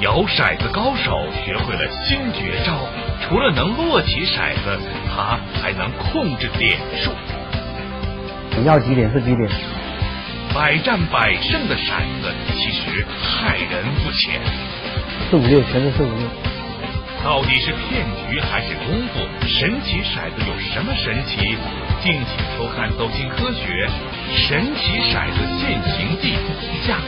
摇骰子高手学会了新绝招，除了能落起骰子，他还能控制点数。你要几点是几点？百战百胜的骰子其实害人不浅。四五六，全是四五六。到底是骗局还是功夫？神奇骰子有什么神奇？敬请收看《走进科学》神奇骰子现形记下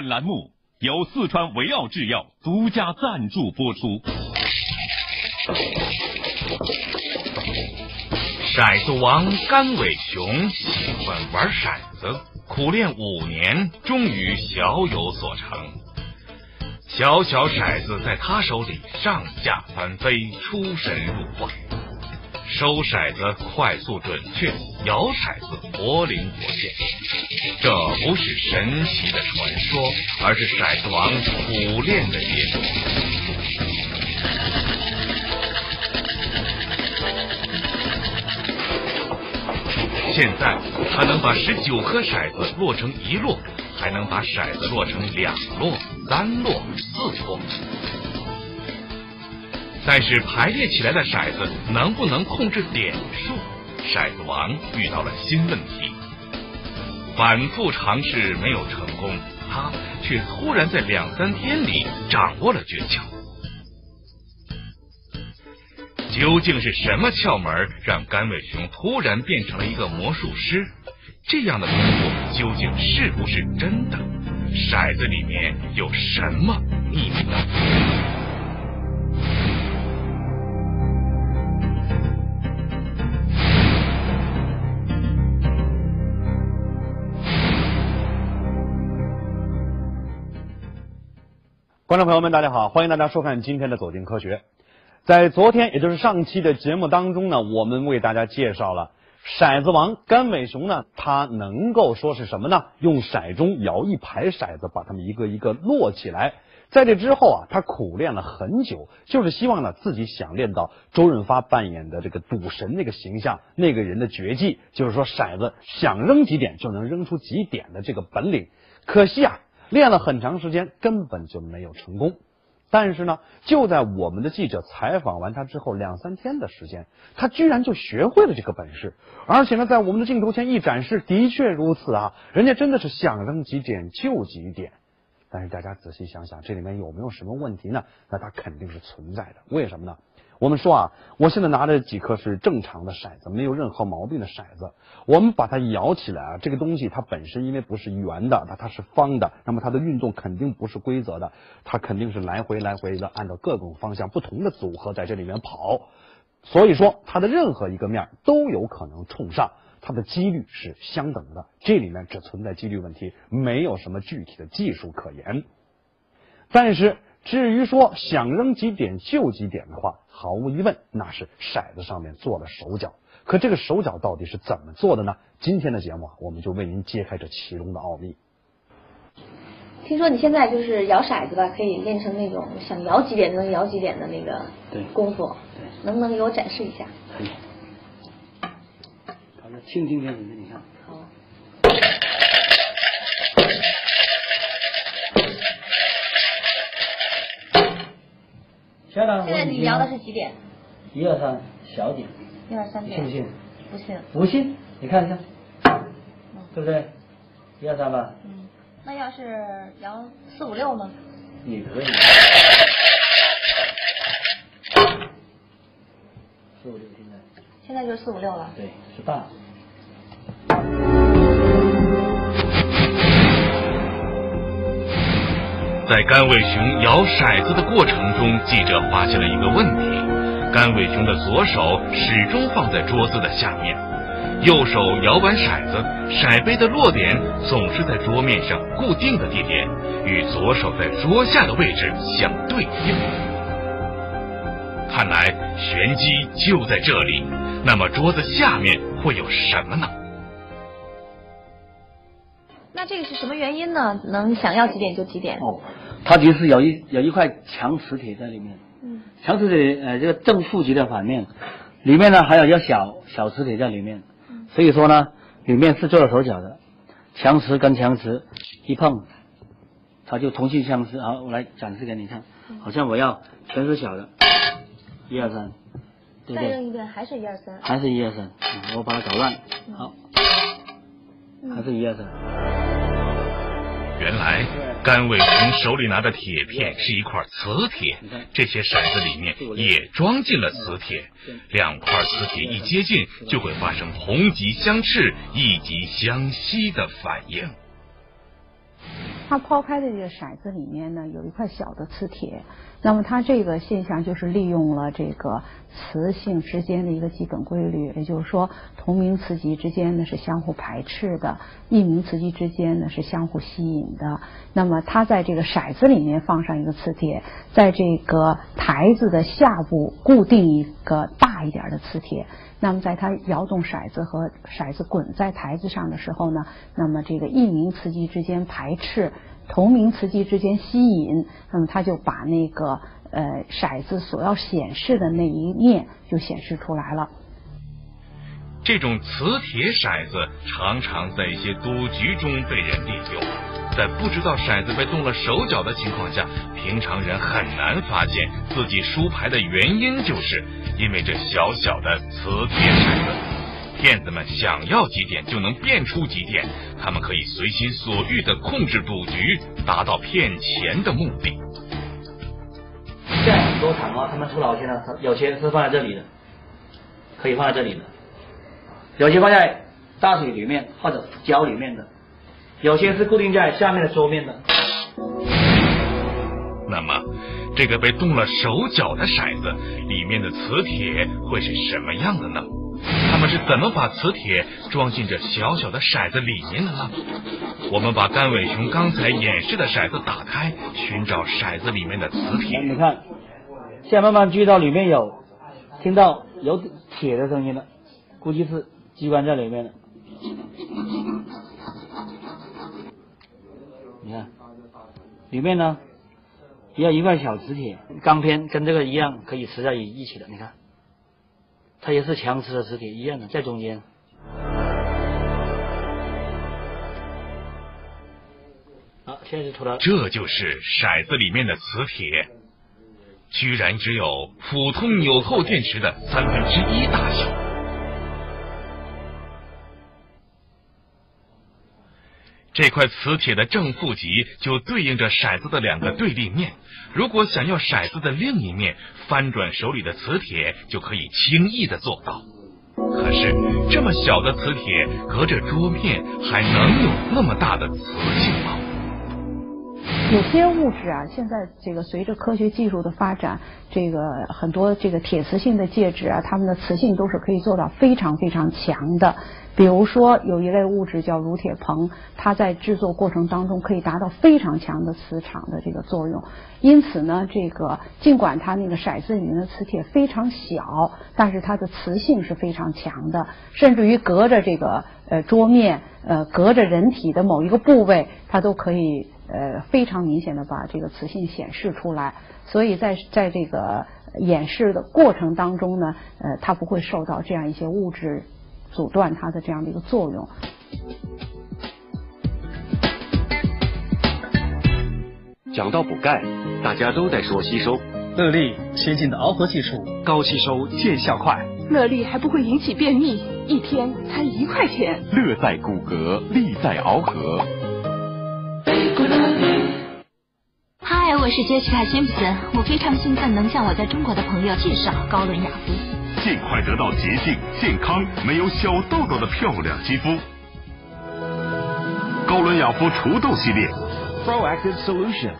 本。栏目由四川维奥制药独家赞助播出。骰子王甘伟雄喜欢玩骰子，苦练五年，终于小有所成。小小骰子在他手里上下翻飞，出神入化。收骰子快速准确，摇骰子活灵活现。这不是神奇的传说，而是骰子王苦练的结果。现在他能把十九颗骰子落成一摞，还能把骰子落成两摞、三摞、四摞。但是排列起来的骰子能不能控制点数？骰子王遇到了新问题，反复尝试没有成功，他却突然在两三天里掌握了诀窍。究竟是什么窍门让甘伟雄突然变成了一个魔术师？这样的魔术究竟是不是真的？骰子里面有什么秘密呢观众朋友们，大家好，欢迎大家收看今天的《走进科学》。在昨天，也就是上期的节目当中呢，我们为大家介绍了骰子王甘伟雄呢，他能够说是什么呢？用骰盅摇一排骰子，把它们一个一个摞起来。在这之后啊，他苦练了很久，就是希望呢自己想练到周润发扮演的这个赌神那个形象，那个人的绝技，就是说骰子想扔几点就能扔出几点的这个本领。可惜啊。练了很长时间，根本就没有成功。但是呢，就在我们的记者采访完他之后两三天的时间，他居然就学会了这个本事。而且呢，在我们的镜头前一展示，的确如此啊！人家真的是想扔几点就几点。但是大家仔细想想，这里面有没有什么问题呢？那它肯定是存在的。为什么呢？我们说啊，我现在拿着几颗是正常的骰子，没有任何毛病的骰子。我们把它摇起来啊，这个东西它本身因为不是圆的，它它是方的，那么它的运动肯定不是规则的，它肯定是来回来回的按照各种方向不同的组合在这里面跑。所以说，它的任何一个面都有可能冲上，它的几率是相等的。这里面只存在几率问题，没有什么具体的技术可言。但是。至于说想扔几点就几点的话，毫无疑问，那是骰子上面做了手脚。可这个手脚到底是怎么做的呢？今天的节目啊，我们就为您揭开这其中的奥秘。听说你现在就是摇骰子吧，可以练成那种想摇几点能摇几点的那个功夫，对能不能给我展示一下？可以。好的，轻轻点点，你看。现在你摇的是几点？一二三，小点。一二三点。信不信？不信。不信？你看一下，对不对？一二三吧。嗯。那要是摇四五六呢？也可以。四五六现在。现在就四五六了。对，是大。在甘伟雄摇骰子的过程中，记者发现了一个问题：甘伟雄的左手始终放在桌子的下面，右手摇完骰子，骰杯的落点总是在桌面上固定的地点，与左手在桌下的位置相对应。看来玄机就在这里。那么桌子下面会有什么呢？那这个是什么原因呢？能想要几点就几点？哦，它就是有一有一块强磁铁在里面。嗯。强磁铁呃，这个正负极的反面，里面呢还有一个小小磁铁在里面。所以说呢，里面是做了手脚的，强磁跟强磁一碰，它就同性相斥。好，我来展示给你看，好像我要全是小的，一二三，对不对？再扔一遍，还是一二三。还是一二三，我把它搞乱，好，还是一样的。原来甘伟雄手里拿的铁片是一块磁铁，这些骰子里面也装进了磁铁，两块磁铁一接近，就会发生同极相斥、异极相吸的反应。他抛开的这个骰子里面呢，有一块小的磁铁。那么它这个现象就是利用了这个磁性之间的一个基本规律，也就是说同名磁极之间呢是相互排斥的，异名磁极之间呢是相互吸引的。那么它在这个骰子里面放上一个磁铁，在这个台子的下部固定一个大一点的磁铁。那么在它摇动骰子和骰子滚在台子上的时候呢，那么这个异名磁极之间排斥。同名磁极之间吸引，那么它就把那个呃骰子所要显示的那一面就显示出来了。这种磁铁骰子常常在一些赌局中被人利用，在不知道骰子被动了手脚的情况下，平常人很难发现自己输牌的原因，就是因为这小小的磁铁骰子。骗子们想要几点就能变出几点，他们可以随心所欲的控制赌局，达到骗钱的目的。现在很多场啊，他们出老千了，有些是放在这里的，可以放在这里的；有些放在大水里面或者胶里面的；有些是固定在下面的桌面的。那么，这个被动了手脚的骰子里面的磁铁会是什么样的呢？他们是怎么把磁铁装进这小小的骰子里面的呢？我们把甘伟雄刚才演示的骰子打开，寻找骰子里面的磁铁。你看，现在慢慢注意到里面有，听到有铁的声音了，估计是机关在里面的。你看，里面呢也有一块小磁铁，钢片跟这个一样，可以磁在一起的。你看。它也是强磁的磁铁一样的，在中间。好，现在就出来。这就是骰子里面的磁铁，居然只有普通纽扣电池的三分之一大小。这块磁铁的正负极就对应着骰子的两个对立面。如果想要骰子的另一面，翻转手里的磁铁就可以轻易的做到。可是这么小的磁铁，隔着桌面还能有那么大的磁性吗？有些物质啊，现在这个随着科学技术的发展，这个很多这个铁磁性的介质啊，它们的磁性都是可以做到非常非常强的。比如说，有一类物质叫乳铁硼，它在制作过程当中可以达到非常强的磁场的这个作用。因此呢，这个尽管它那个骰子里面的磁铁非常小，但是它的磁性是非常强的，甚至于隔着这个呃桌面，呃隔着人体的某一个部位，它都可以呃非常明显的把这个磁性显示出来。所以在在这个演示的过程当中呢，呃，它不会受到这样一些物质。阻断它的这样的一个作用。讲到补钙，大家都在说吸收。乐力先进的螯合技术，高吸收见效快。乐力还不会引起便秘，一天才一块钱。乐在骨骼，力在螯合。嗨，我是杰西卡·辛普森，我非常兴奋能向我在中国的朋友介绍高伦雅肤。尽快得到洁净、健康、没有小痘痘的漂亮肌肤。高伦雅肤除痘系列，Proactive Solution。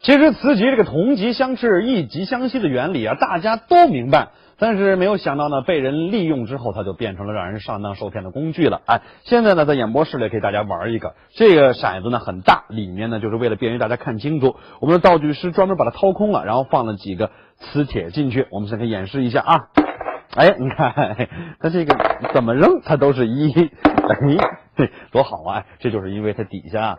其实磁极这个同极相斥、异极相吸的原理啊，大家都明白。但是没有想到呢，被人利用之后，它就变成了让人上当受骗的工具了。哎，现在呢，在演播室里给大家玩一个，这个骰子呢很大，里面呢就是为了便于大家看清楚，我们的道具师专门把它掏空了，然后放了几个磁铁进去。我们先给演示一下啊。哎，你看它这个怎么扔，它都是一，哎，多好啊！这就是因为它底下，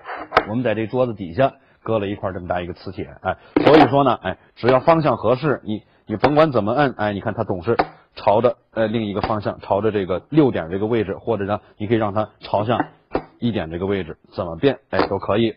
我们在这桌子底下搁了一块这么大一个磁铁，哎，所以说呢，哎，只要方向合适，你。你甭管怎么摁，哎，你看它总是朝着呃另一个方向，朝着这个六点这个位置，或者呢，你可以让它朝向一点这个位置，怎么变，哎，都可以。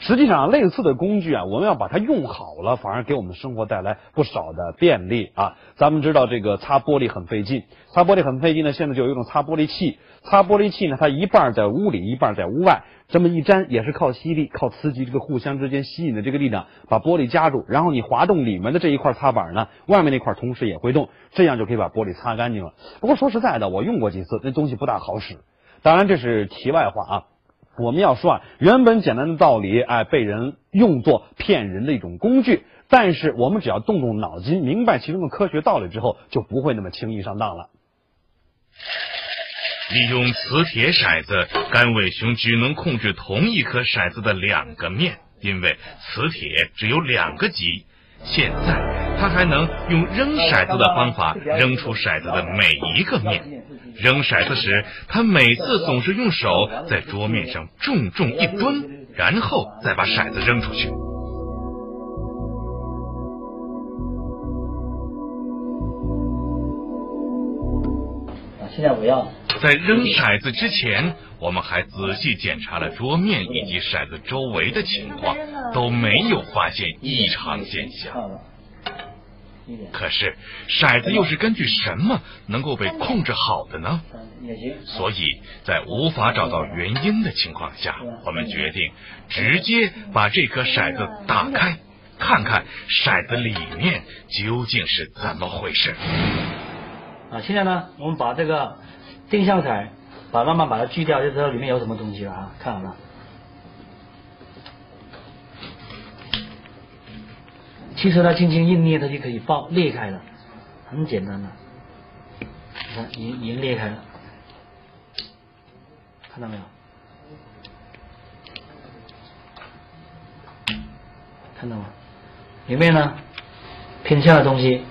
实际上，类似的工具啊，我们要把它用好了，反而给我们生活带来不少的便利啊。咱们知道这个擦玻璃很费劲，擦玻璃很费劲呢，现在就有一种擦玻璃器。擦玻璃器呢，它一半在屋里，一半在屋外，这么一粘也是靠吸力，靠磁极这个互相之间吸引的这个力量，把玻璃夹住，然后你滑动里面的这一块擦板呢，外面那块同时也会动，这样就可以把玻璃擦干净了。不过说实在的，我用过几次，那东西不大好使。当然这是题外话啊。我们要说啊，原本简单的道理，哎，被人用作骗人的一种工具。但是我们只要动动脑筋，明白其中的科学道理之后，就不会那么轻易上当了。利用磁铁骰子，甘伟雄只能控制同一颗骰子的两个面，因为磁铁只有两个极。现在他还能用扔骰子的方法扔出骰子的每一个面。扔骰子时，他每次总是用手在桌面上重重一蹲，然后再把骰子扔出去。现在我要在扔骰子之前，我们还仔细检查了桌面以及骰子周围的情况，都没有发现异常现象。可是骰子又是根据什么能够被控制好的呢？所以在无法找到原因的情况下，我们决定直接把这颗骰子打开，看看骰子里面究竟是怎么回事。啊，现在呢，我们把这个定向彩，把慢慢把它锯掉，就知道里面有什么东西了啊！看好了。其实呢，轻轻一捏，它就可以爆裂开了，很简单的。你看，已已经裂开了，看到没有？看到吗？里面呢，偏向的东西，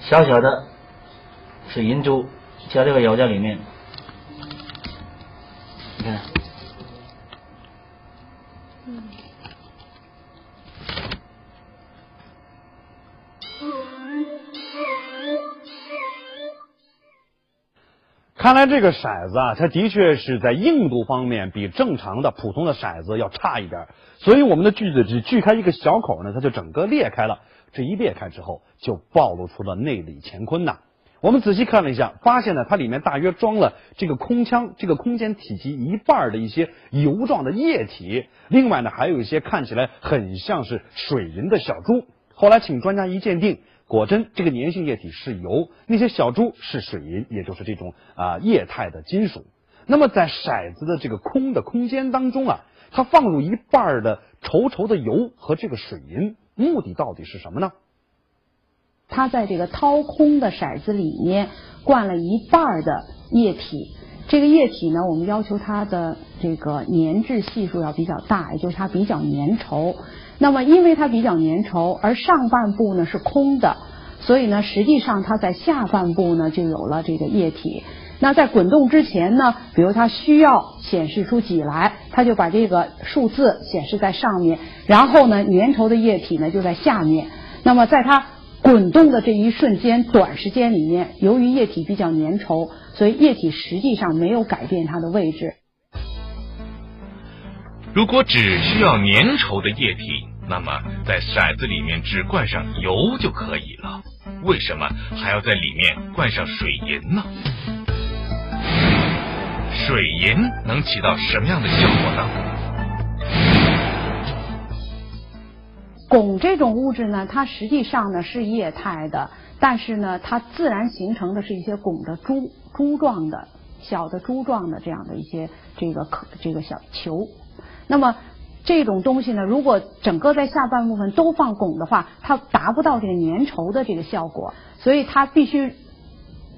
小小的水银珠，加这个油在里面，你看。看来这个骰子啊，它的确是在硬度方面比正常的普通的骰子要差一点，所以我们的锯子只锯开一个小口呢，它就整个裂开了。这一裂开之后，就暴露出了内里乾坤呐。我们仔细看了一下，发现呢，它里面大约装了这个空腔这个空间体积一半的一些油状的液体，另外呢，还有一些看起来很像是水银的小珠。后来请专家一鉴定。果真，这个粘性液体是油，那些小珠是水银，也就是这种啊液态的金属。那么在骰子的这个空的空间当中啊，它放入一半的稠稠的油和这个水银，目的到底是什么呢？它在这个掏空的骰子里面灌了一半的液体，这个液体呢，我们要求它的这个粘质系数要比较大，也就是它比较粘稠。那么，因为它比较粘稠，而上半部呢是空的，所以呢，实际上它在下半部呢就有了这个液体。那在滚动之前呢，比如它需要显示出几来，它就把这个数字显示在上面，然后呢，粘稠的液体呢就在下面。那么在它滚动的这一瞬间，短时间里面，由于液体比较粘稠，所以液体实际上没有改变它的位置。如果只需要粘稠的液体，那么在骰子里面只灌上油就可以了。为什么还要在里面灌上水银呢？水银能起到什么样的效果呢？汞这种物质呢，它实际上呢是液态的，但是呢，它自然形成的是一些汞的珠珠状的小的珠状的这样的一些这个可这个小球。那么，这种东西呢，如果整个在下半部分都放汞的话，它达不到这个粘稠的这个效果，所以它必须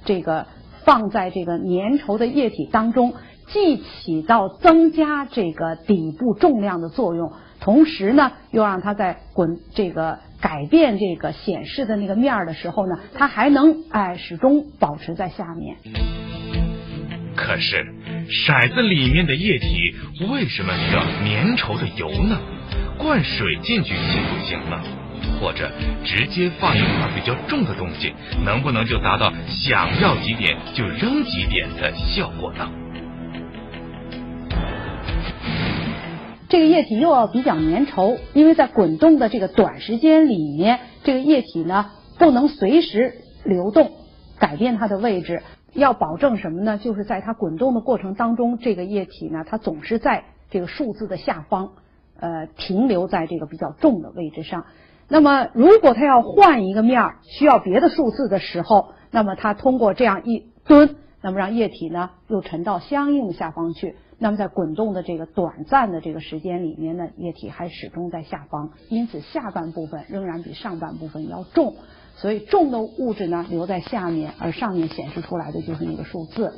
这个放在这个粘稠的液体当中，既起到增加这个底部重量的作用，同时呢，又让它在滚这个改变这个显示的那个面儿的时候呢，它还能哎始终保持在下面。可是，骰子里面的液体为什么需要粘稠的油呢？灌水进去行不行呢？或者直接放一块比较重的东西，能不能就达到想要几点就扔几点的效果呢？这个液体又要比较粘稠，因为在滚动的这个短时间里面，这个液体呢不能随时流动，改变它的位置。要保证什么呢？就是在它滚动的过程当中，这个液体呢，它总是在这个数字的下方，呃，停留在这个比较重的位置上。那么，如果它要换一个面儿，需要别的数字的时候，那么它通过这样一蹲，那么让液体呢又沉到相应的下方去。那么在滚动的这个短暂的这个时间里面呢，液体还始终在下方，因此下半部分仍然比上半部分要重。所以重的物质呢留在下面，而上面显示出来的就是那个数字。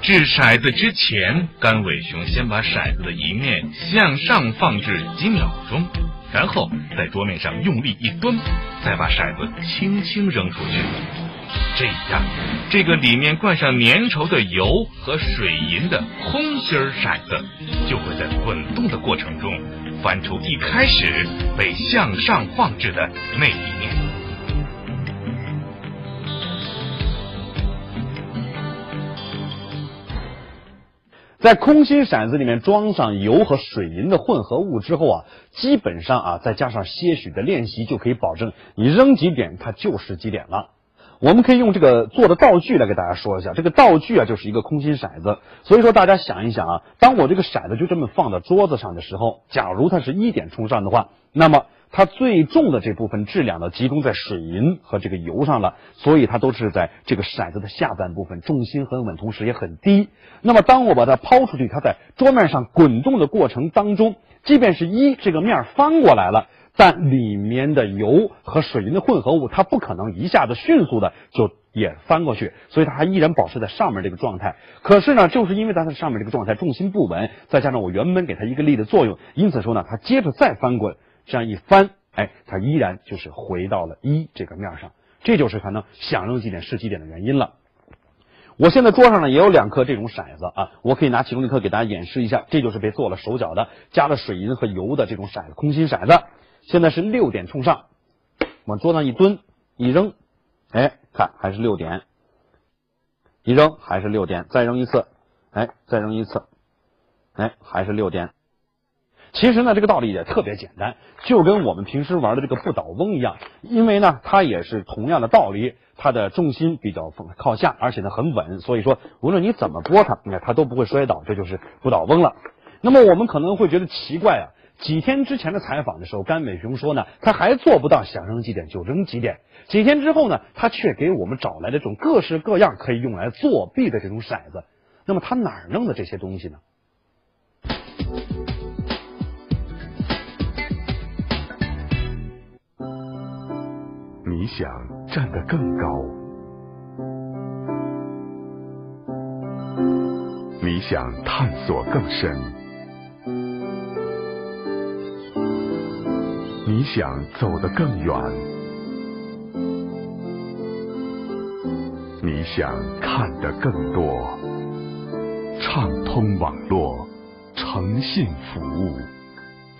掷骰子之前，甘伟雄先把骰子的一面向上放置几秒钟，然后在桌面上用力一蹲，再把骰子轻轻扔出去。这样，这个里面灌上粘稠的油和水银的空心儿骰子，就会在滚动的过程中翻出一开始被向上放置的那一面。在空心骰子里面装上油和水银的混合物之后啊，基本上啊，再加上些许的练习，就可以保证你扔几点它就是几点了。我们可以用这个做的道具来给大家说一下，这个道具啊就是一个空心骰子。所以说大家想一想啊，当我这个骰子就这么放到桌子上的时候，假如它是一点冲上的话，那么。它最重的这部分质量呢，集中在水银和这个油上了，所以它都是在这个骰子的下半部分，重心很稳，同时也很低。那么当我把它抛出去，它在桌面上滚动的过程当中，即便是一这个面翻过来了，但里面的油和水银的混合物，它不可能一下子迅速的就也翻过去，所以它还依然保持在上面这个状态。可是呢，就是因为它在上面这个状态重心不稳，再加上我原本给它一个力的作用，因此说呢，它接着再翻滚。这样一翻，哎，它依然就是回到了一这个面上，这就是可能想扔几点是几点的原因了。我现在桌上呢也有两颗这种骰子啊，我可以拿其中一颗给大家演示一下，这就是被做了手脚的，加了水银和油的这种骰子，空心骰子。现在是六点冲上，往桌上一蹲，一扔，哎，看还是六点，一扔还是六点，再扔一次，哎，再扔一次，哎，还是六点。其实呢，这个道理也特别简单，就跟我们平时玩的这个不倒翁一样，因为呢，它也是同样的道理，它的重心比较靠下，而且呢很稳，所以说无论你怎么拨它，你看它都不会摔倒，这就是不倒翁了。那么我们可能会觉得奇怪啊，几天之前的采访的时候，甘美雄说呢，他还做不到想扔几点就扔几点，几天之后呢，他却给我们找来了这种各式各样可以用来作弊的这种骰子，那么他哪儿弄的这些东西呢？你想站得更高？你想探索更深？你想走得更远？你想看得更多？畅通网络，诚信服务，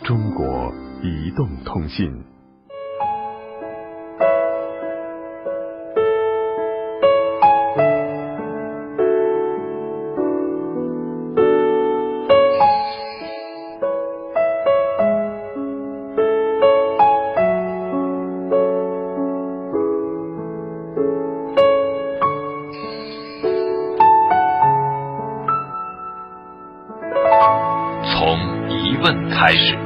中国移动通信。开始。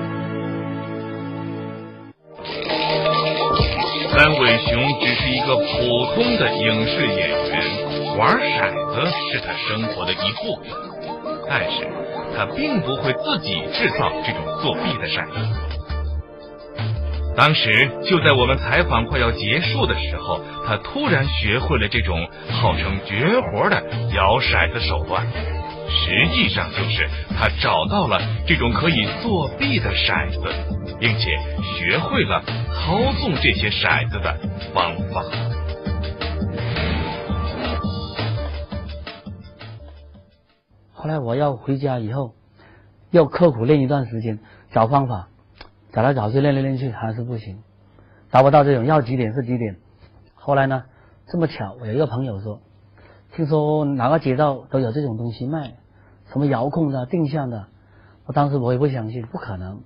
三尾熊只是一个普通的影视演员玩骰子是他生活的一部分，但是他并不会自己制造这种作弊的骰子。当时就在我们采访快要结束的时候，他突然学会了这种号称绝活的摇骰子手段。实际上就是他找到了这种可以作弊的骰子，并且学会了操纵这些骰子的方法。后来我要回家以后，要刻苦练一段时间，找方法。找来找去练来练去还是不行，达不到这种要几点是几点。后来呢，这么巧，我有一个朋友说，听说哪个街道都有这种东西卖，什么遥控的、定向的。我当时我也不相信，不可能。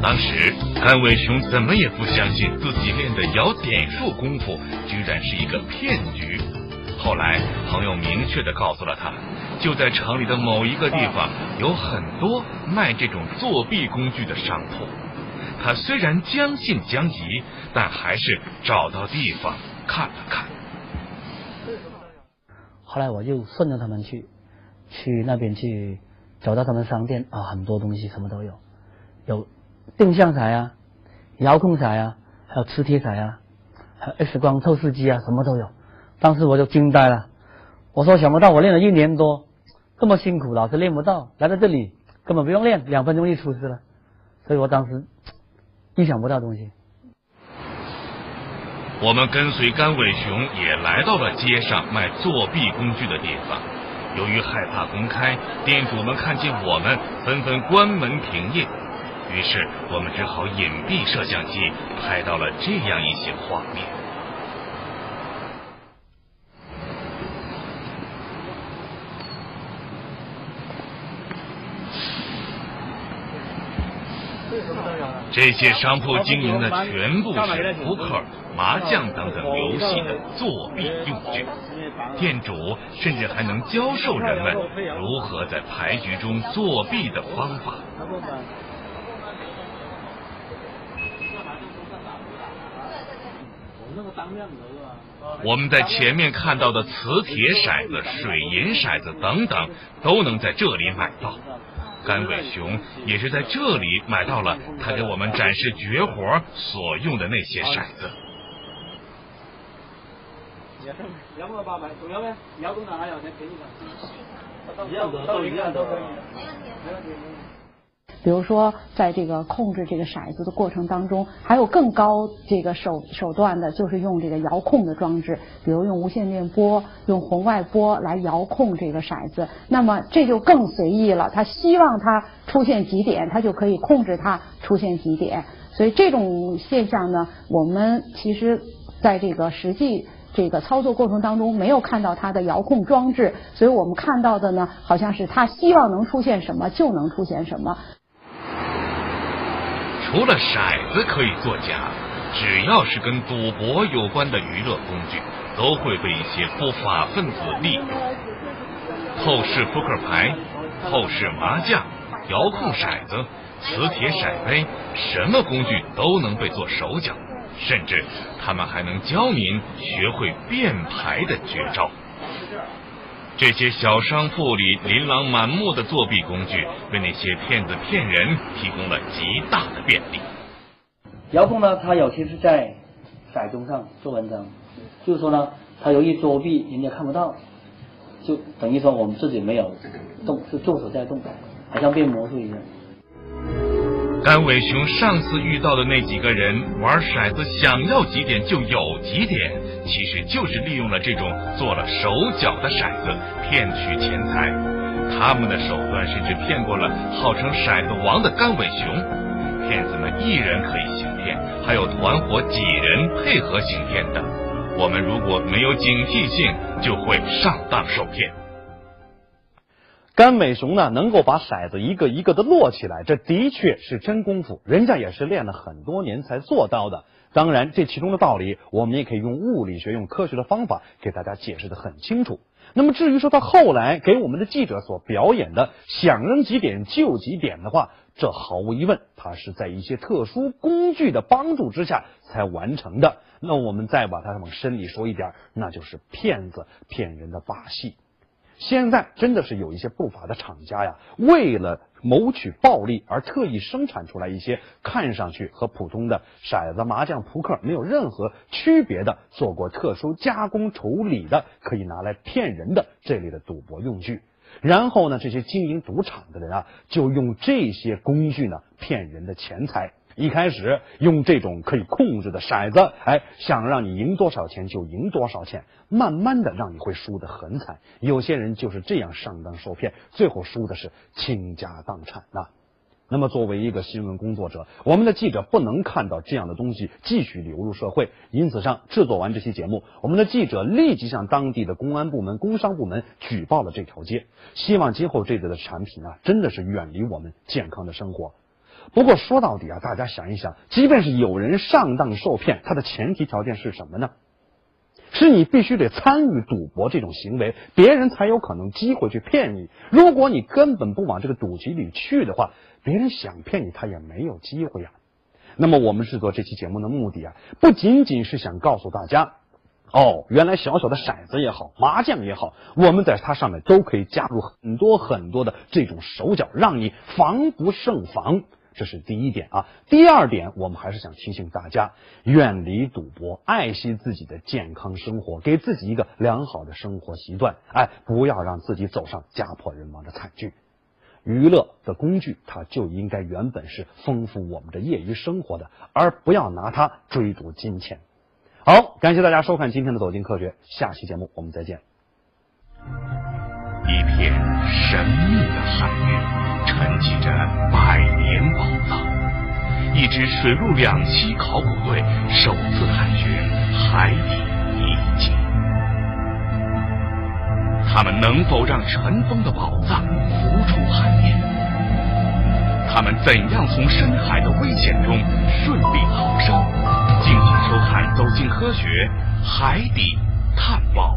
当时甘伟雄怎么也不相信自己练的摇点数功夫居然是一个骗局。后来朋友明确的告诉了他。就在城里的某一个地方，有很多卖这种作弊工具的商铺。他虽然将信将疑，但还是找到地方看了看。后来我就顺着他们去，去那边去，走到他们商店啊，很多东西什么都有，有定向彩啊，遥控彩啊，还有磁铁彩啊，还有 X 光透视机啊，什么都有。当时我就惊呆了，我说想不到我练了一年多。这么辛苦，老是练不到，来到这里根本不用练，两分钟就出师了。所以我当时意想不到东西。我们跟随甘伟雄也来到了街上卖作弊工具的地方。由于害怕公开，店主们看见我们，纷纷关门停业。于是我们只好隐蔽摄像机，拍到了这样一些画面。这些商铺经营的全部是扑克、麻将等等游戏的作弊用具，店主甚至还能教授人们如何在牌局中作弊的方法。我们在前面看到的磁铁骰子、水银骰子等等，都能在这里买到。甘伟雄也是在这里买到了他给我们展示绝活所用的那些骰子。一样的，都一样的。比如说，在这个控制这个骰子的过程当中，还有更高这个手手段的，就是用这个遥控的装置，比如用无线电波、用红外波来遥控这个骰子。那么这就更随意了，他希望它出现几点，他就可以控制它出现几点。所以这种现象呢，我们其实在这个实际这个操作过程当中没有看到它的遥控装置，所以我们看到的呢，好像是他希望能出现什么就能出现什么。除了骰子可以作假，只要是跟赌博有关的娱乐工具，都会被一些不法分子利用。透视扑克牌、透视麻将、遥控骰子、磁铁骰杯，什么工具都能被做手脚，甚至他们还能教您学会变牌的绝招。这些小商铺里琳琅满目的作弊工具，为那些骗子骗人提供了极大的便利。遥控呢，它有些是在骰盅上做文章，就是说呢，它容易作弊，人家看不到，就等于说我们自己没有动，是助手在动，好像变魔术一样。甘伟雄上次遇到的那几个人玩骰子，想要几点就有几点，其实就是利用了这种做了手脚的骰子骗取钱财。他们的手段甚至骗过了号称骰子王的甘伟雄。骗子们一人可以行骗，还有团伙几人配合行骗的。我们如果没有警惕性，就会上当受骗。甘美雄呢，能够把骰子一个一个的摞起来，这的确是真功夫，人家也是练了很多年才做到的。当然，这其中的道理，我们也可以用物理学、用科学的方法给大家解释的很清楚。那么，至于说他后来给我们的记者所表演的想扔几点就几点的话，这毫无疑问，他是在一些特殊工具的帮助之下才完成的。那我们再把它往深里说一点，那就是骗子骗人的把戏。现在真的是有一些不法的厂家呀，为了谋取暴利而特意生产出来一些看上去和普通的骰子、麻将、扑克没有任何区别的、做过特殊加工处理的、可以拿来骗人的这类的赌博用具。然后呢，这些经营赌场的人啊，就用这些工具呢骗人的钱财。一开始用这种可以控制的骰子，哎，想让你赢多少钱就赢多少钱，慢慢的让你会输得很惨。有些人就是这样上当受骗，最后输的是倾家荡产呐。那么，作为一个新闻工作者，我们的记者不能看到这样的东西继续流入社会，因此上制作完这期节目，我们的记者立即向当地的公安部门、工商部门举报了这条街，希望今后这类的产品啊，真的是远离我们健康的生活。不过说到底啊，大家想一想，即便是有人上当受骗，他的前提条件是什么呢？是你必须得参与赌博这种行为，别人才有可能机会去骗你。如果你根本不往这个赌局里去的话，别人想骗你他也没有机会呀。那么我们制作这期节目的目的啊，不仅仅是想告诉大家，哦，原来小小的骰子也好，麻将也好，我们在它上面都可以加入很多很多的这种手脚，让你防不胜防。这是第一点啊，第二点，我们还是想提醒大家，远离赌博，爱惜自己的健康生活，给自己一个良好的生活习惯，哎，不要让自己走上家破人亡的惨剧。娱乐的工具，它就应该原本是丰富我们的业余生活的，而不要拿它追逐金钱。好，感谢大家收看今天的《走进科学》，下期节目我们再见。一片神秘的海域，沉寂着百年宝藏。一支水陆两栖考古队首次探寻海底遗迹。他们能否让尘封的宝藏浮出海面？他们怎样从深海的危险中顺利逃生？敬请收看《走进科学》海底探宝。